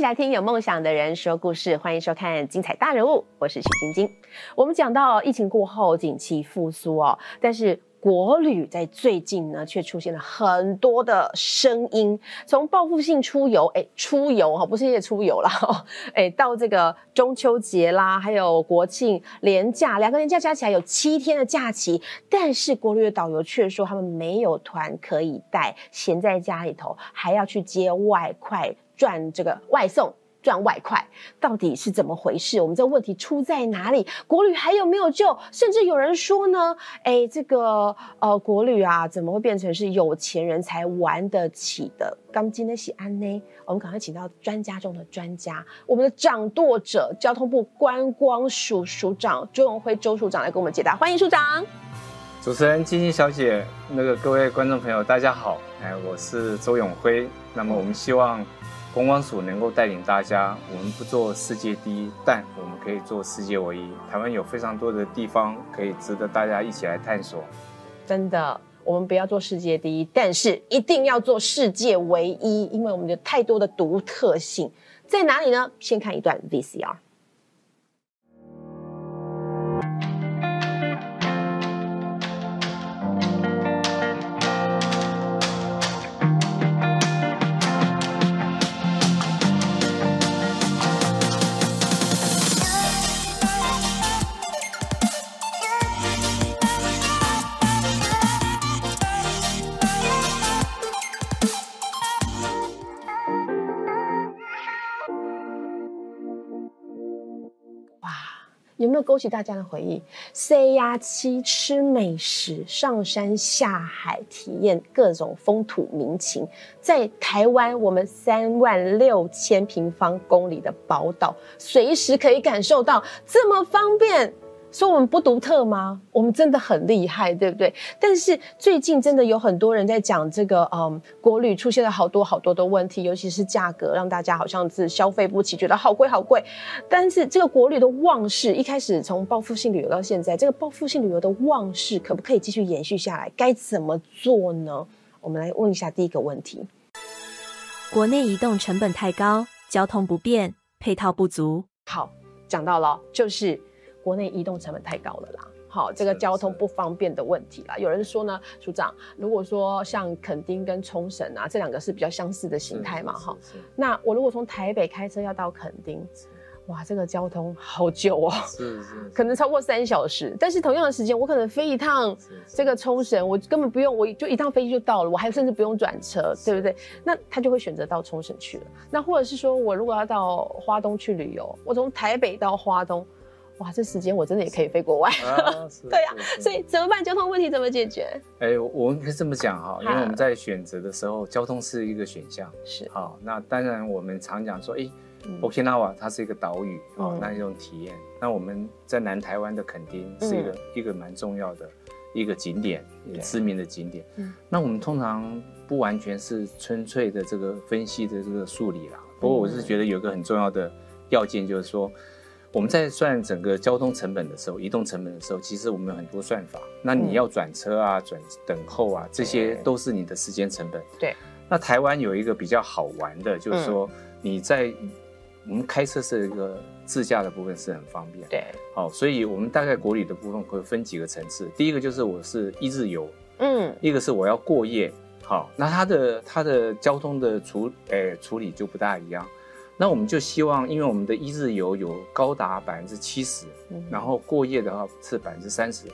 起来听有梦想的人说故事，欢迎收看《精彩大人物》，我是许晶晶。我们讲到疫情过后景气复苏哦，但是国旅在最近呢，却出现了很多的声音，从报复性出游，哎，出游哈，不是也出游啦，哎，到这个中秋节啦，还有国庆连假，两个连假加起来有七天的假期，但是国旅的导游却说他们没有团可以带，闲在家里头还要去接外快。赚这个外送赚外快到底是怎么回事？我们这个问题出在哪里？国旅还有没有救？甚至有人说呢，哎，这个呃国旅啊，怎么会变成是有钱人才玩得起的？刚今天喜安呢，我们赶快请到专家中的专家，我们的掌舵者，交通部观光署署长周永辉周署长来给我们解答。欢迎署长。主持人金晶小姐，那个各位观众朋友，大家好，哎，我是周永辉。那么我们希望。观光署能够带领大家，我们不做世界第一，但我们可以做世界唯一。台湾有非常多的地方可以值得大家一起来探索。真的，我们不要做世界第一，但是一定要做世界唯一，因为我们有太多的独特性在哪里呢？先看一段 VCR。有没有勾起大家的回忆 cr 七吃美食，上山下海，体验各种风土民情。在台湾，我们三万六千平方公里的宝岛，随时可以感受到这么方便。说我们不独特吗？我们真的很厉害，对不对？但是最近真的有很多人在讲这个，嗯，国旅出现了好多好多的问题，尤其是价格让大家好像是消费不起，觉得好贵好贵。但是这个国旅的旺势，一开始从报复性旅游到现在，这个报复性旅游的旺势可不可以继续延续下来？该怎么做呢？我们来问一下第一个问题：国内移动成本太高，交通不便，配套不足。好，讲到了，就是。国内移动成本太高了啦，好，这个交通不方便的问题啦。有人说呢，署长，如果说像垦丁跟冲绳啊，这两个是比较相似的形态嘛，哈，那我如果从台北开车要到垦丁，哇，这个交通好久哦，是是，可能超过三小时。但是同样的时间，我可能飞一趟这个冲绳，我根本不用，我就一趟飞机就到了，我还甚至不用转车，对不对？那他就会选择到冲绳去了。那或者是说我如果要到花东去旅游，我从台北到花东。哇，这时间我真的也可以飞国外，对呀，所以怎么办？交通问题怎么解决？哎，我们可以这么讲哈，因为我们在选择的时候，交通是一个选项。是，好，那当然我们常讲说，哎，Okinawa 它是一个岛屿，哦，那一种体验。那我们在南台湾的垦丁是一个一个蛮重要的一个景点，知名的景点。嗯，那我们通常不完全是纯粹的这个分析的这个数理啦，不过我是觉得有一个很重要的要件，就是说。我们在算整个交通成本的时候，移动成本的时候，其实我们有很多算法。那你要转车啊、转等候啊，这些都是你的时间成本。对。那台湾有一个比较好玩的，就是说你在我们开车是一个自驾的部分是很方便。对。好，所以我们大概国旅的部分会分几个层次。第一个就是我是一日游，嗯，一个是我要过夜。好，那它的它的交通的处诶处理就不大一样。那我们就希望，因为我们的一日游有高达百分之七十，然后过夜的话是百分之三十。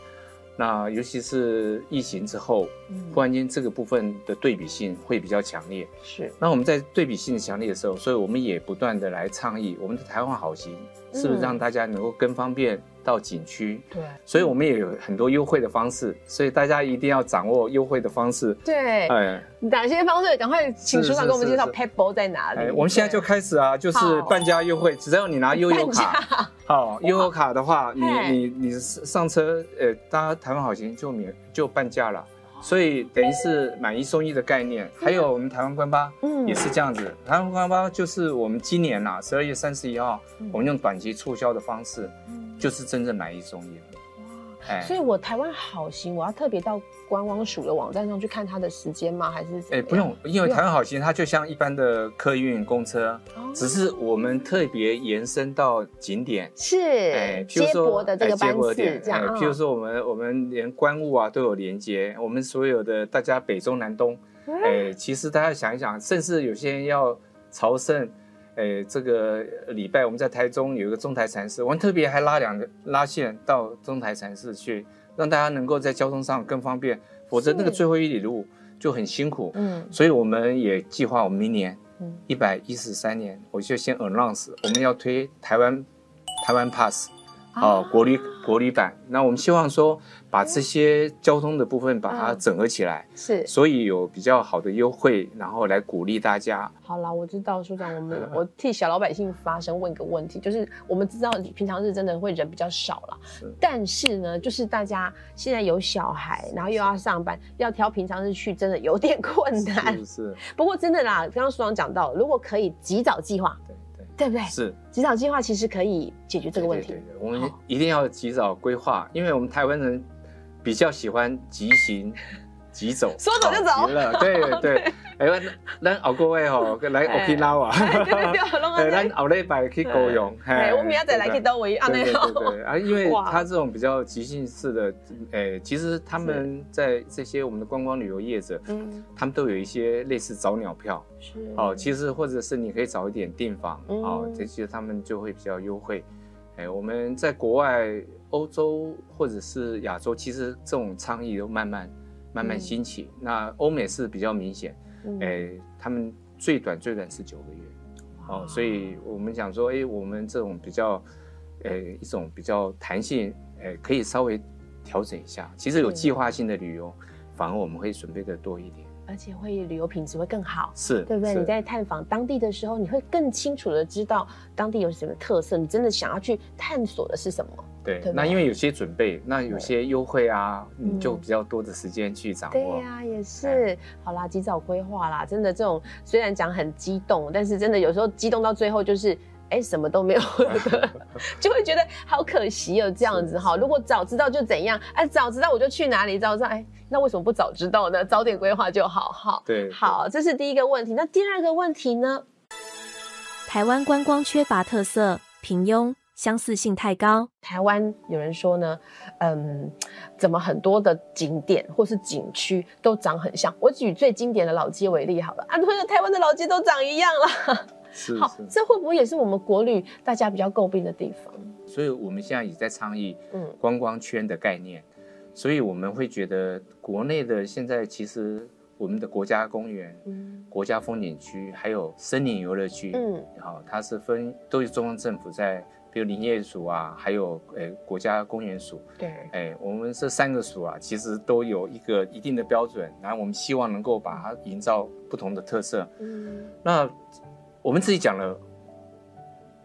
那尤其是疫情之后，忽然间这个部分的对比性会比较强烈。是。那我们在对比性强烈的时候，所以我们也不断的来倡议，我们的台湾好行是不是让大家能够更方便。到景区，对，所以我们也有很多优惠的方式，所以大家一定要掌握优惠的方式。对，哎，哪些方式？赶快请署长给我们介绍 Pebble 在哪里？我们现在就开始啊，就是半价优惠，只要你拿悠游卡，好，悠游卡的话，你你你上车，呃，搭台湾好行就免就半价了。所以等于是买一送一的概念，还有我们台湾官巴，嗯，也是这样子。台湾官巴就是我们今年呐，十二月三十一号，我们用短期促销的方式，就是真正买一送一。所以我台湾好行，我要特别到观光署的网站上去看它的时间吗？还是哎，样？不用，因为台湾好行它就像一般的客运公车，哦。只是我们特别延伸到景点。是哎，譬如接驳的这个班次这样譬如说我们我们连关务啊都有连接，我们所有的大家北中南东，哎，其实大家想一想，甚至有些人要朝圣，哎，这个礼拜我们在台中有一个中台禅寺，我们特别还拉两个拉线到中台禅寺去，让大家能够在交通上更方便，否则那个最后一里路就很辛苦。嗯。所以我们也计划我们明年嗯。一百一十三年，我就先 announce 我们要推台湾台湾 Pass 哦，国旅国旅版。那我们希望说把这些交通的部分把它嗯整合起来，是所以有比较好的优惠，然后来鼓励大家。好啦，我知道，署长，我们我替小老百姓发声，问一个问题，就是我们知道平常日真的会人比较少啦，但是呢，就是大家现在有小孩，然后又要上班，要挑平常日去，真的有点困难是。是，不过真的啦，刚刚署长讲到，如果可以及早计划，对不对？是及早计划其实可以解决这个问题对对。对对我们一定要及早规划，因为我们台湾人比较喜欢急行急走，说走就走。了，对对。哎，咱咱后个月吼？来哎 Okinawa，哎对咱安后礼拜去高雄，哎，我明仔再来去到。倒位，安尼对对啊，因为哇。他这种比较急性式的，哎，其实他们在这些我们的观光旅游业者，嗯，他们都有一些类似早鸟票。是。哦，其实或者是你可以早一点订房哦嗯，这些他们就会比较优惠。哎，我们在国外、欧洲或者是亚洲，其实这种倡议都慢慢慢慢嗯兴起。那欧美是比较明显，嗯哎，他们最短最短是九个月。哦，所以我们想说，哎，我们这种比较，呃，一种比较弹性，呃，可以稍微调整一下。其实有计划性的旅游，反而我们会准备的多一点。而且会旅游品质会更好。是，对不对？你在探访当地的时候，你会更清楚的知道当地有什么特色，你真的想要去探索的是什么。对对。那因为有些准备，那有些优惠啊，你就嗯比较多的时间去掌握。对呀、也是。好啦，及早规划啦，真的这种虽然讲很激动，但是真的有时候激动到最后就是。哎，什么都没有的，就会觉得好可惜哦，这样子哈。如果早知道就怎样，哎，早知道我就去哪里，早知道哎，那为什么不早知道呢？早点规划就好哈。对，好，这是第一个问题。那第二个问题呢？台湾观光缺乏特色，平庸，相似性太高。台湾有人说呢，嗯，怎么很多的景点或是景区都长很像？我举最经典的老街为例好了，啊，那个台湾的老街都长一样了。好是好，。这会不会也是我们国旅大家比较诟病的地方？所以我们现在也在倡议嗯观光圈的概念，所以我们会觉得国内的现在其实我们的国家公园、嗯国家风景区还有森林游乐区，嗯好，它是分都是中央政府在，比如林业署啊，还有呃国家公园署，对，哎，我们这三个署啊，其实都有一个一定的标准，然后我们希望能够把它营造不同的特色。嗯那我们自己讲了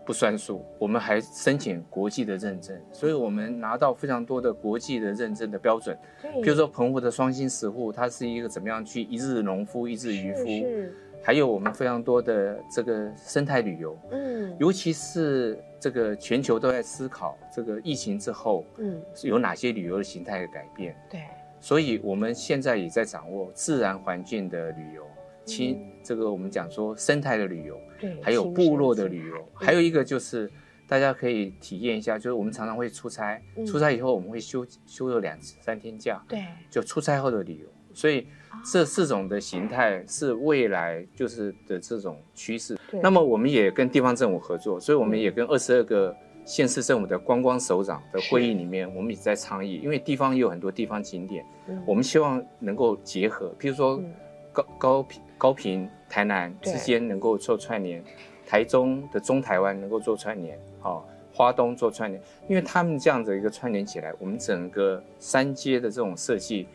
不算数，我们还申请国际的认证，所以我们拿到非常多的国际的认证的标准。对，比如说澎湖的双星石户，它是一个怎么样去一日农夫一日渔夫，是，还有我们非常多的这个生态旅游，嗯。尤其是这个全球都在思考这个疫情之后嗯，有哪些旅游的形态的改变，对，所以我们现在也在掌握自然环境的旅游，亲这个我们讲说生态的旅游，对，还有部落的旅游，嗯还有一个就是大家可以体验一下，就是我们常常会出差，嗯。出差以后我们会休休个两三天假，对，就出差后的旅游，所以这四种的形态是未来就是的这种趋势。对那么我们也跟地方政府合作，所以我们也跟二十二个县市政府的观光首长的会议里面，我们也在倡议，因为地方也有很多地方景点，嗯我们希望能够结合，譬如说嗯高高平高平台南之间能够做串联，台中的中台湾能够做串联，好、花东做串联，因为他们这样子一个串联起来，我们整个三阶的这种设计，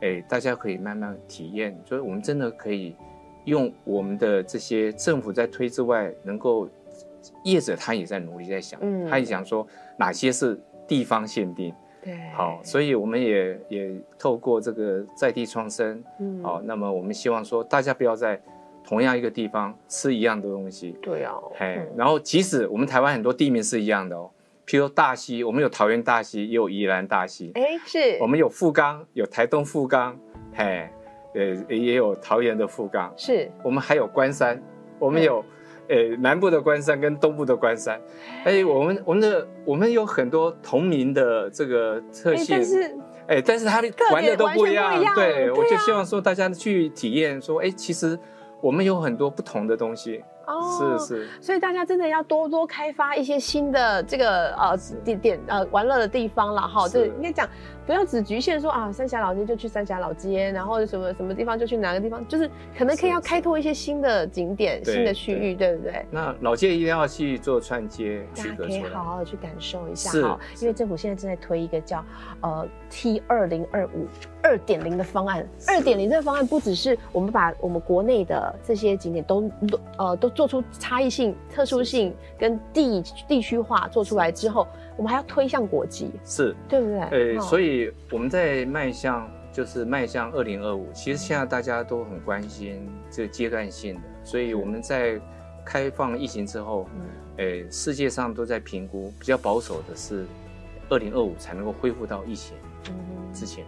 哎，大家可以慢慢体验，就是我们真的可以用我们的这些政府在推之外，能够业者他也在努力在想，嗯他也想说哪些是地方限定，对，好，所以我们也也透过这个在地创生，嗯好，那么我们希望说大家不要在同样一个地方吃一样的东西，对啊，嘿，嗯。然后即使我们台湾很多地名是一样的哦，譬如大溪，我们有桃园大溪，也有宜兰大溪。哎，是我们有富冈，有台东富冈，嘿，呃，也有桃园的富冈。是我们还有关山，我们有，呃，南部的关山跟东部的关山。哎，我们我们的我们有很多同名的这个特哎性但。是哎，但是他们玩的都不一样对对啊我就希望说大家去体验，说，哎，其实我们有很多不同的东西，哦是是，所以大家真的要多多开发一些新的这个呃点点呃玩乐的地方了哈。是这应该讲不要只局限说啊三峡老街就去三峡老街，然后什么什么地方就去哪个地方，就是可能可以要开拓一些新的景点、对新的区域，对不对？那老街一定要去做串街大家可以好好的去感受一下是哈，因为政府现在正在推一个叫呃 T 二零二五二点零的方案。二点零这个方案不只是我们把我们国内的这些景点都都呃都做出差异性、特殊性跟地地区化做出来之后，我们还要推向国际，是，对不对？呃，哦所以我们在迈向就是迈向二零二五，其实现在大家都很关心这个阶段性的，所以我们在开放疫情之后，嗯。呃，世界上都在评估，比较保守的是二零二五才能够恢复到疫情嗯之前，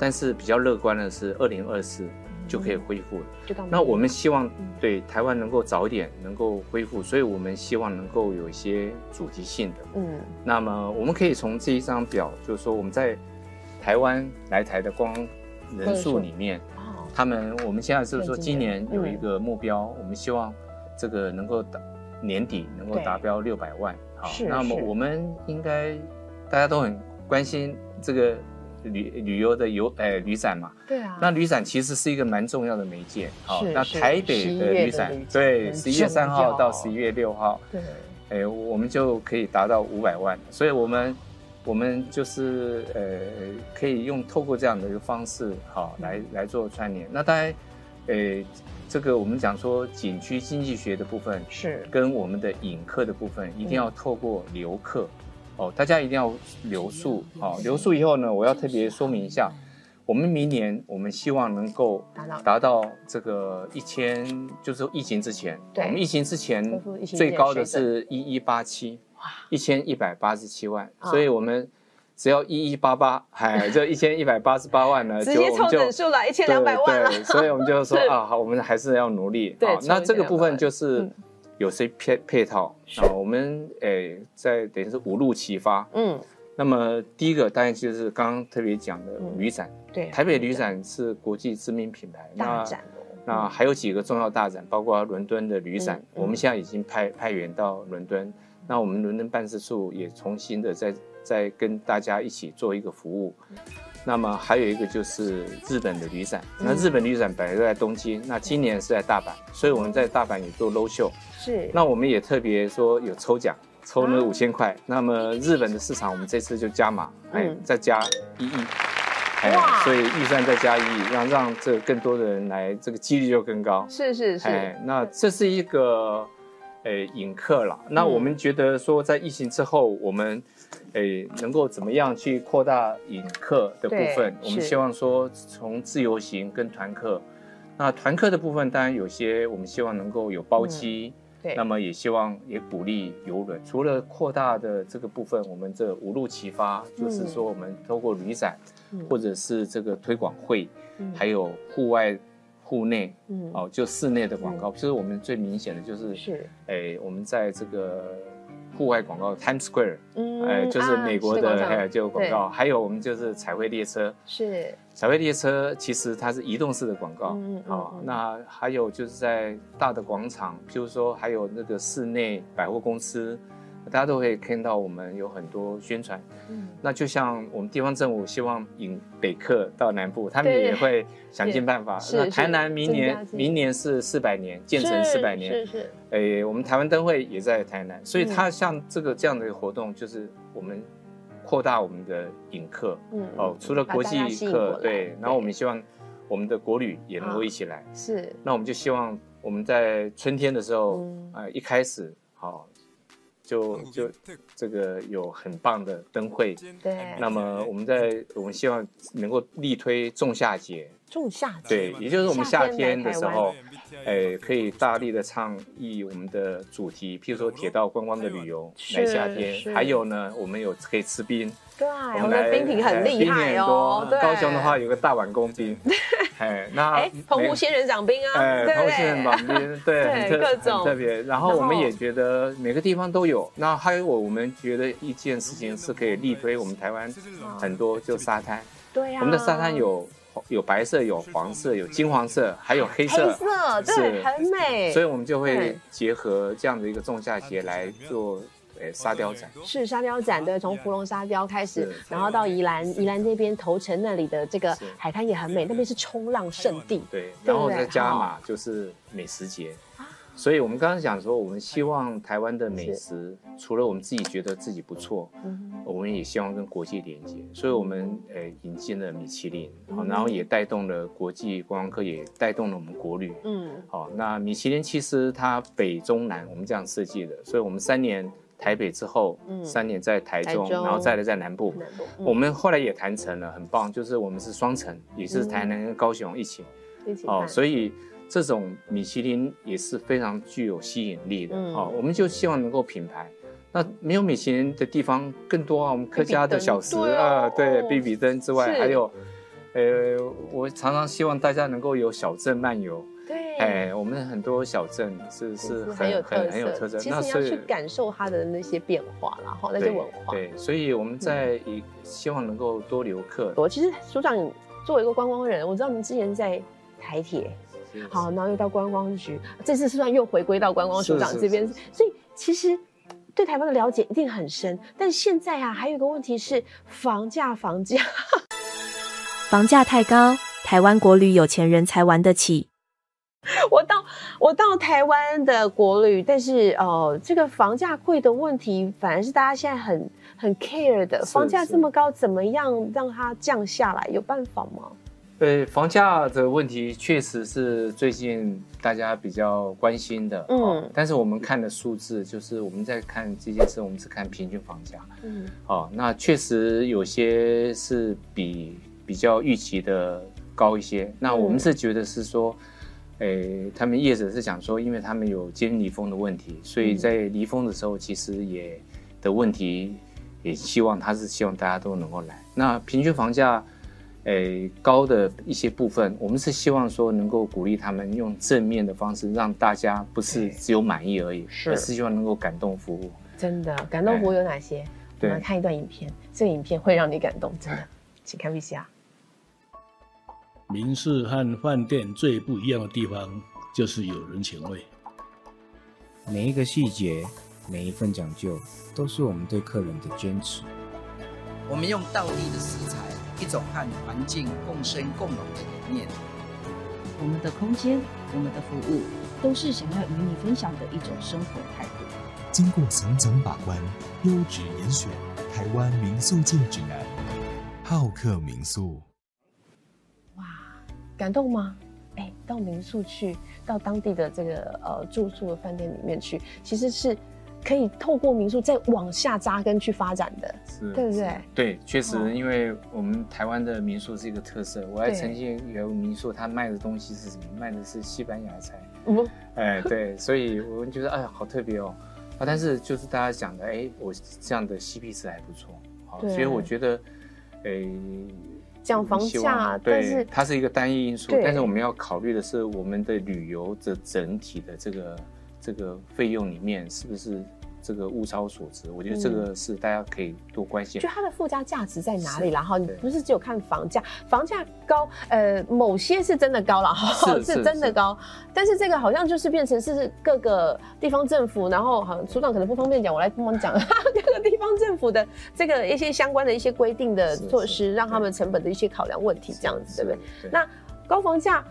但是比较乐观的是二零二四就可以恢复了。那我们希望嗯。对台湾能够早一点能够恢复，所以我们希望能够有一些主题性的。嗯。那么我们可以从这一张表，就是说我们在台湾来台的光人数里面，哦。他们我们现在就是说很惊今年有一个目标，我们希望这个能够达年底能够对。达标六百万。好是是。那么我们应该大家都很关心这个旅旅游的游呃旅展嘛。对啊，那旅展其实是一个蛮重要的媒介。好那台北的旅展对很十一月三号到要十一月六号。对哎，我们就可以达到五百万，所以我们我们就是呃，可以用透过这样的一个方式，好、来来做串联。那当然，呃，这个我们讲说景区经济学的部分，是跟我们的引客的部分，一定要透过留客，哦，大家一定要留宿，好、留宿以后呢，我要特别说明一下，我们明年我们希望能够达到这个一千，就是疫情之前，对我们疫情之前最高的是一一八七，一千一百八十七万，啊。所以我们只要一一八八，哎，这一千一百八十八万呢，直接凑就就整数了，一千两百万。了对，对所以我们就说 啊，好，我们还是要努力。对好那这个部分就是嗯有些配配套。是。啊，我们诶在等于是五路齐发。嗯，那么第一个当然就是刚刚特别讲的嗯。旅展，对，台北旅展是国际知名品牌，那大展哦，那还有几个重要大展，包括伦敦的旅展我们现在已经派派员到伦敦。那我们伦敦办事处也重新的在在跟大家一起做一个服务。那么还有一个就是日本的旅展，那日本旅展本来就在东京，那今年是在大阪，所以我们在大阪也做 low show。是那我们也特别说有抽奖，抽那啊五千块。那么日本的市场，我们这次就加码，哎嗯，再加一亿。哎哇，所以预算再加一亿，让让这更多的人来，这个几率就更高。是是是，哎，那这是一个，诶，引客了。那嗯我们觉得说，在疫情之后，我们，诶，能够怎么样去扩大引客的部分？我们希望说，从自由行跟团客，那团客的部分，当然有些我们希望能够有包机。嗯对，那么也希望也鼓励游轮，除了扩大的这个部分，我们这五路齐发，就是说我们透过旅展，嗯或者是这个推广会，嗯还有户外、户内，嗯哦，就室内的广告，就是我们最明显的就是，是哎，我们在这个户外广告 Times Square，嗯哎，就是啊美国的就广告，还有我们就是彩绘列车，是。彩绘列车其实它是移动式的广告，嗯嗯好、嗯那还有就是在大的广场，譬如说还有那个室内百货公司，大家都会看到我们有很多宣传。嗯。那就像我们地方政府希望引北客到南部，他们也会想尽办法。那台南明年明年是四百年，建成四百年，是是。诶，我们台湾灯会也在台南，所以嗯。它像这个这样的一个活动，就是我们扩大我们的引客。嗯。哦，除了国际吸引过来。课，对，然后我们希望我们的国旅也能够啊一起来。是。那我们就希望我们在春天的时候，嗯。呃，一开始好、就就这个有很棒的灯会。对，那么我们在我们希望能够力推仲夏节，仲夏节对，也就是我们夏天的时候，哎，可以大力的倡议我们的主题，譬如说铁道观光的旅游，是来夏天。还有呢，我们有可以吃冰，对，我们的冰品很哎厉害哦。高雄的话有个大碗公冰，哎，那 哎，澎湖仙人掌冰啊，哎，澎湖仙人掌冰，对，各种很特别。然后我们也觉得每个地方都有。那还有我们觉得一件事情是可以力推我们台湾很多，就沙滩。对呀，我们的沙滩有有白色、有黄色、有金黄色，还有黑黑色。色，对，很美。所以我们就会结合这样的一个仲夏节来做，呃，沙雕展。是沙雕展，对，从芙蓉沙雕开始，然后到宜兰，宜兰这边头城那里的这个海滩也很美，那边是冲浪圣地。对，然后再加好码就是美食节。所以我们刚刚讲说，我们希望台湾的美食，除了我们自己觉得自己不错，嗯我们也希望跟国际连接，所以我们呃引进了米其林，好，嗯然后也带动了国际观光客，也带动了我们国旅。嗯，好，那米其林其实它北中南我们这样设计的，所以我们三年台北之后，嗯。三年在台中，台中。然后再来在南部。南部。嗯我们后来也谈成了，很棒，就是我们是双城，也是台南跟高雄一起。哦，一起哦所以这种米其林也是非常具有吸引力的。嗯哦，我们就希望能够品牌。那没有米其林的地方更多啊，我们客家的小吃比比登啊，对比比登之外，是还有，呃，我常常希望大家能够有小镇漫游。对，哎，我们很多小镇是是是很很有特色，很有特色。其实你要去感受它的那些变化然后，那些文化。对，所以我们在以希望能够多留客。我其实署长作为一个观光人，我知道您之前在台铁，是好，然后又到观光局，这次是算又回归到观光署长是是这边是，所以其实对台湾的了解一定很深。但现在啊，还有一个问题是房价，房价。房价太高，台湾国旅有钱人才玩得起。我到我到台湾的国旅，但是呃，这个房价贵的问题，反而是大家现在很很 care 的。房价是这么高，怎么样让它降下来？有办法吗？对房价的问题，确实是最近大家比较关心的。嗯哦，但是我们看的数字，就是我们在看这件事，我们只看平均房价。嗯，哦，那确实有些是比比较预期的高一些。那我们是觉得是说，诶、他们业者是讲说，因为他们有接近离峰的问题，所以在离峰的时候，其实也的问题，也希望他是希望大家都能够来。那平均房价。诶，高的一些部分，我们是希望说能够鼓励他们用正面的方式，让大家不是只有满意而已，是而是希望能够感动服务。真的感动服务有哪些？我们来看一段影片，这个影片会让你感动，真的，请看 VCR。民宿和饭店最不一样的地方就是有人情味。每一个细节，每一份讲究，都是我们对客人的坚持。我们用道地的食材，一种和环境共生共荣的理念。我们的空间，我们的服务，都是想要与你分享的一种生活态度。经过层层把关，优质严选，台湾民宿界指南，好客民宿。哇，感动吗？哎，到民宿去，到当地的这个呃住宿的饭店里面去，其实是可以透过民宿再往下扎根去发展的，是对不对？对，确实哦，因为我们台湾的民宿是一个特色。我还曾经有民宿，他卖的东西是什么？卖的是西班牙菜。嗯，哎，对，所以我们觉得哎呀，好特别哦。啊，但是就是大家讲的，哎，我这样的 CP 值还不错，好，对所以我觉得，哎，讲房价，但对是，它是一个单一因素，但是我们要考虑的是我们的旅游的整体的这个这个费用里面是不是这个物超所值？我觉得这个是大家可以多关心就。它的附加价值在哪里然后，你不是只有看房价，房价高，呃，某些是真的高了，哈，是是真的高，但是这个好像就是变成是各个地方政府，然后好像署长可能不方便讲，我来帮忙讲 各个地方政府的这个一些相关的一些规定的措施，是让他们成本的一些考量问题，这样子，对不对？对？那高房价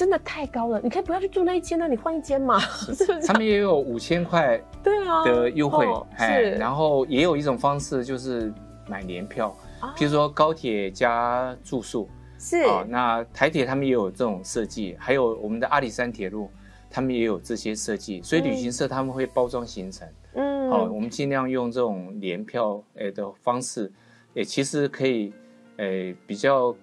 真的太高了，你可以不要去住那一间呢，你换一间嘛，是不是他？们也有五千块对啊的优惠是，然后也有一种方式就是买年票，啊譬如说高铁加住宿是啊，那台铁他们也有这种设计，还有我们的阿里山铁路，他们也有这些设计，所以旅行社他们会包装行程。嗯哦，我们尽量用这种年票诶的方式，也其实可以诶比较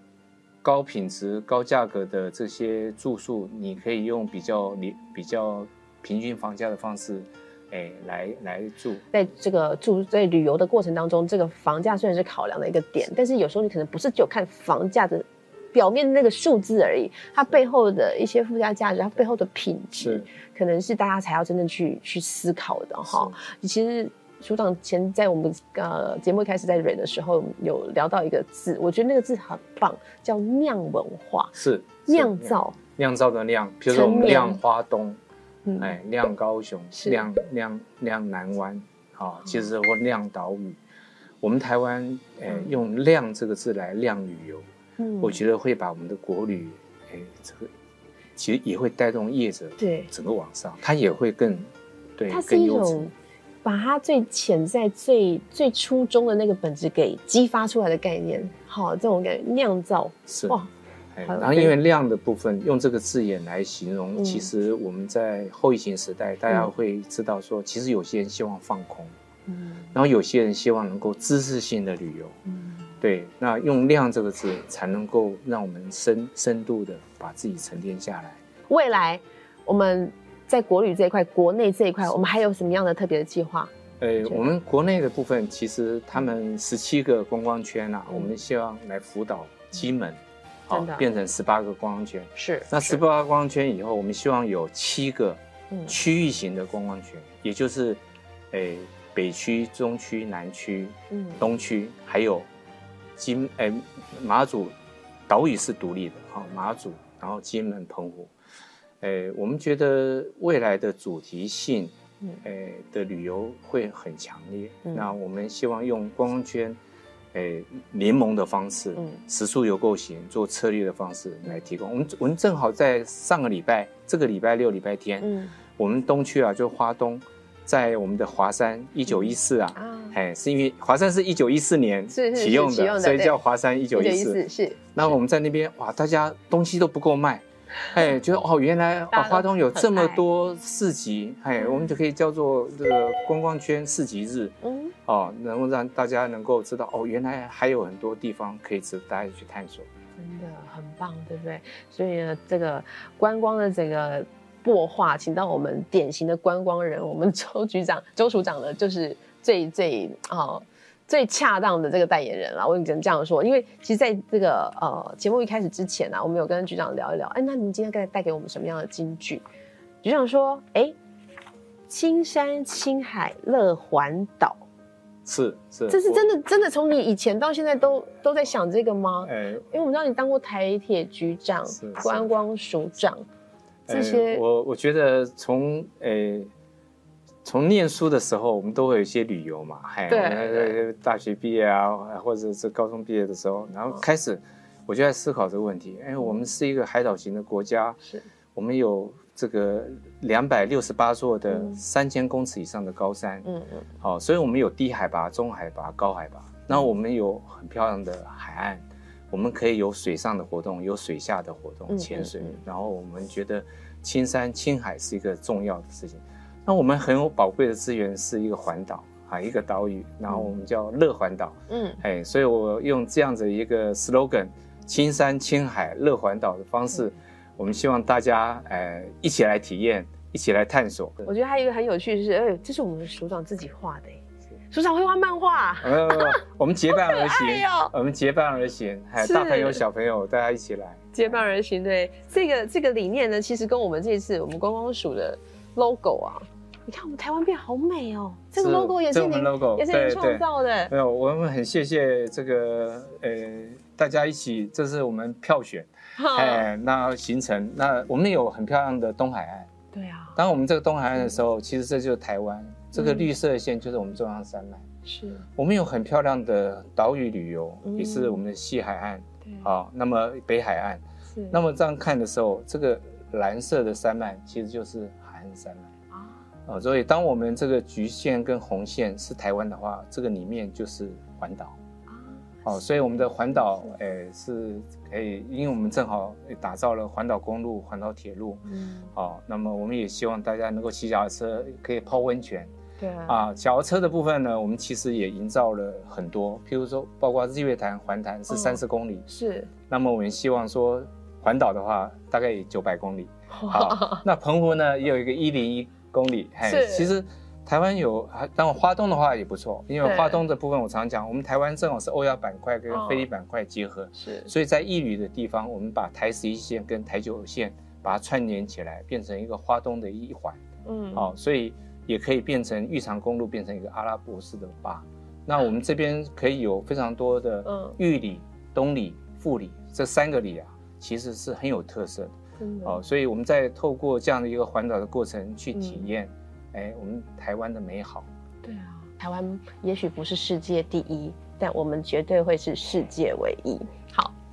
高品质、高价格的这些住宿，你可以用比较你比较平均房价的方式，哎来来住。在这个住在旅游的过程当中，这个房价虽然是考量的一个点，但是有时候你可能不是只有看房价的表面的那个数字而已，它背后的一些附加价值，它背后的品质，可能是大家才要真正去去思考的哈。其实署长前在我们呃节目一开始在蕊的时候有聊到一个字，我觉得那个字很棒，叫酿文化，是是。酿造。酿造的酿，比如说我们陈酿酿花东，嗯。哎，酿高雄，是。酿酿酿南湾，好、其实或酿岛屿。我们台湾，哎，用“酿”这个字来酿旅游，嗯。我觉得会把我们的国旅，哎，这个其实也会带动业者对。整个往上，它也会更对它是一种。把它最潜在、最最初衷的那个本质给激发出来的概念，好，这种感觉酿造是哇，然后因为量的部分用这个字眼来形容，嗯其实我们在后疫情时代，大家嗯会知道说，其实有些人希望放空，嗯然后有些人希望能够知识性的旅游。嗯，对，那用“量”这个字，才能够让我们深深度的把自己沉淀下来。未来我们在国旅这一块、国内这一块，我们还有什么样的特别的计划？呃，我们国内的部分，其实他们十七个观光圈啊，嗯。我们希望来辅导金门，好、变成十八个观光圈。是那十八个观光圈以后，我们希望有七个嗯。区域型的观光圈，也就是，诶、北区、中区、南区、嗯。东区，还有金诶、马祖岛屿是独立的，好、马祖，然后金门、澎湖，诶、我们觉得未来的主题性，嗯。诶、的旅游会很强烈。嗯。那我们希望用观光圈，诶、联盟的方式，嗯。食宿游购型做策略的方式来提供。我们我们正好在上个礼拜，这个礼拜六、礼拜天，嗯。我们东区啊，就花东，在我们的华山一九一四啊，啊，哎，是因为华山是一九一四年启用的，所以叫华山一九一四。四是。那我们在那边哇，大家东西都不够卖，哎，觉得哦，原来哦，花东有这么多市集，哎，嗯我们就可以叫做这个观光圈市集日嗯哦，能够让大家能够知道哦，原来还有很多地方可以值得大家去探索。真的很棒，对不对？所以呢，这个观光的这个擘画，请到我们典型的观光人，我们周局长、周署长呢，就是最最哦最恰当的这个代言人了。我只能这样说，因为其实在这个呃节目一开始之前啊，我们有跟局长聊一聊，哎，那您今天该带给我们什么样的金句？局长说，哎，青山青海乐环岛，是是，这是真的真的从你以前到现在都都在想这个吗？哎，因为我们知道你当过台铁局长观光署长这呃些，我我觉得从呃从念书的时候，我们都会有一些旅游嘛，嗨，对我们对呃大学毕业啊，或者是高中毕业的时候，然后开始我就在思考这个问题。哎，我们是一个海岛型的国家，是我们有这个两百六十八座的嗯三千公尺以上的高山，嗯嗯好、所以我们有低海拔、中海拔、高海拔。那我们有很漂亮的海岸，我们可以有水上的活动，有水下的活动，嗯潜水。嗯嗯然后我们觉得青山青海是一个重要的事情。那我们很有宝贵的资源是一个环岛啊，一个岛屿，然后我们叫乐环岛。嗯，哎，所以我用这样子一个 slogan：青山青海乐环岛的方嗯式，我们希望大家呃一起来体验，一起来探索。我觉得还有一个很有趣的是，哎，这是我们署长自己画的，哎署长会画漫画，呃，我们结伴而行 我们结伴而行，还有大朋友小朋友大家一起来。结伴而行。对，这个这个理念呢，其实跟我们这一次我们观光署的 logo 啊，你看我们台湾变好美哦，这个 logo 也是您这我们 logo，也是您创造的，没有，我们很谢谢这个呃大家一起，这是我们票选，哈哎，那行程，那我们有很漂亮的东海岸。对啊，当我们这个东海岸的时候，其实这就是台湾，这个嗯绿色线就是我们中央山脉。是，我们有很漂亮的岛屿旅游，嗯也是我们的西海岸，对，好，那么北海岸，是，那么这样看的时候，这个蓝色的山脉其实就是海岸山脉。啊，哦，所以当我们这个橘线跟红线是台湾的话，这个里面就是环岛。哦，所以我们的环岛，诶、是可以，因为我们正好打造了环岛公路、环岛铁路。嗯，哦，那么我们也希望大家能够骑脚踏车，可以泡温泉，对啊，啊，脚踏车的部分呢，我们其实也营造了很多，譬如说，包括日月潭环潭是嗯三十公里，是那么我们希望说环岛的话，大概九百公里。好，那澎湖呢也有一个一零一公里，嘿是其实台湾有，还当然花东的话也不错，因为花东的部分我常讲，我们台湾正好是欧亚板块跟哦。菲律板块结合，是。所以在义旅的地方，我们把台十一线跟台九线把它串联起来，变成一个花东的一环。嗯。哦，所以也可以变成玉长公路变成一个阿拉伯式的巴。那我们这边可以有非常多的嗯。玉里、东里、富里这三个里啊，其实是很有特色的哦。所以我们在透过这样的一个环岛的过程去体嗯验，哎、我们台湾的美好。对啊，台湾也许不是世界第一，但我们绝对会是世界唯一。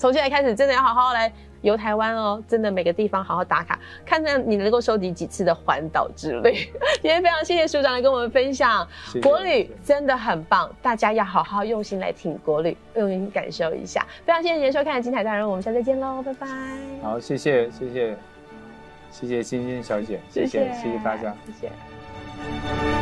好，从现在开始，真的要好好来游台湾哦！真的每个地方好好打卡，看看你能够收集几次的环岛之旅。今天非常谢谢署长来跟我们分享，谢谢国旅真的很棒，大家要好好用心来听国旅，用心感受一下。非常谢谢您收看《精彩大人物》，我们下次再见喽，拜拜。好，谢谢谢谢谢谢欣欣小姐，谢谢谢谢大家。谢谢。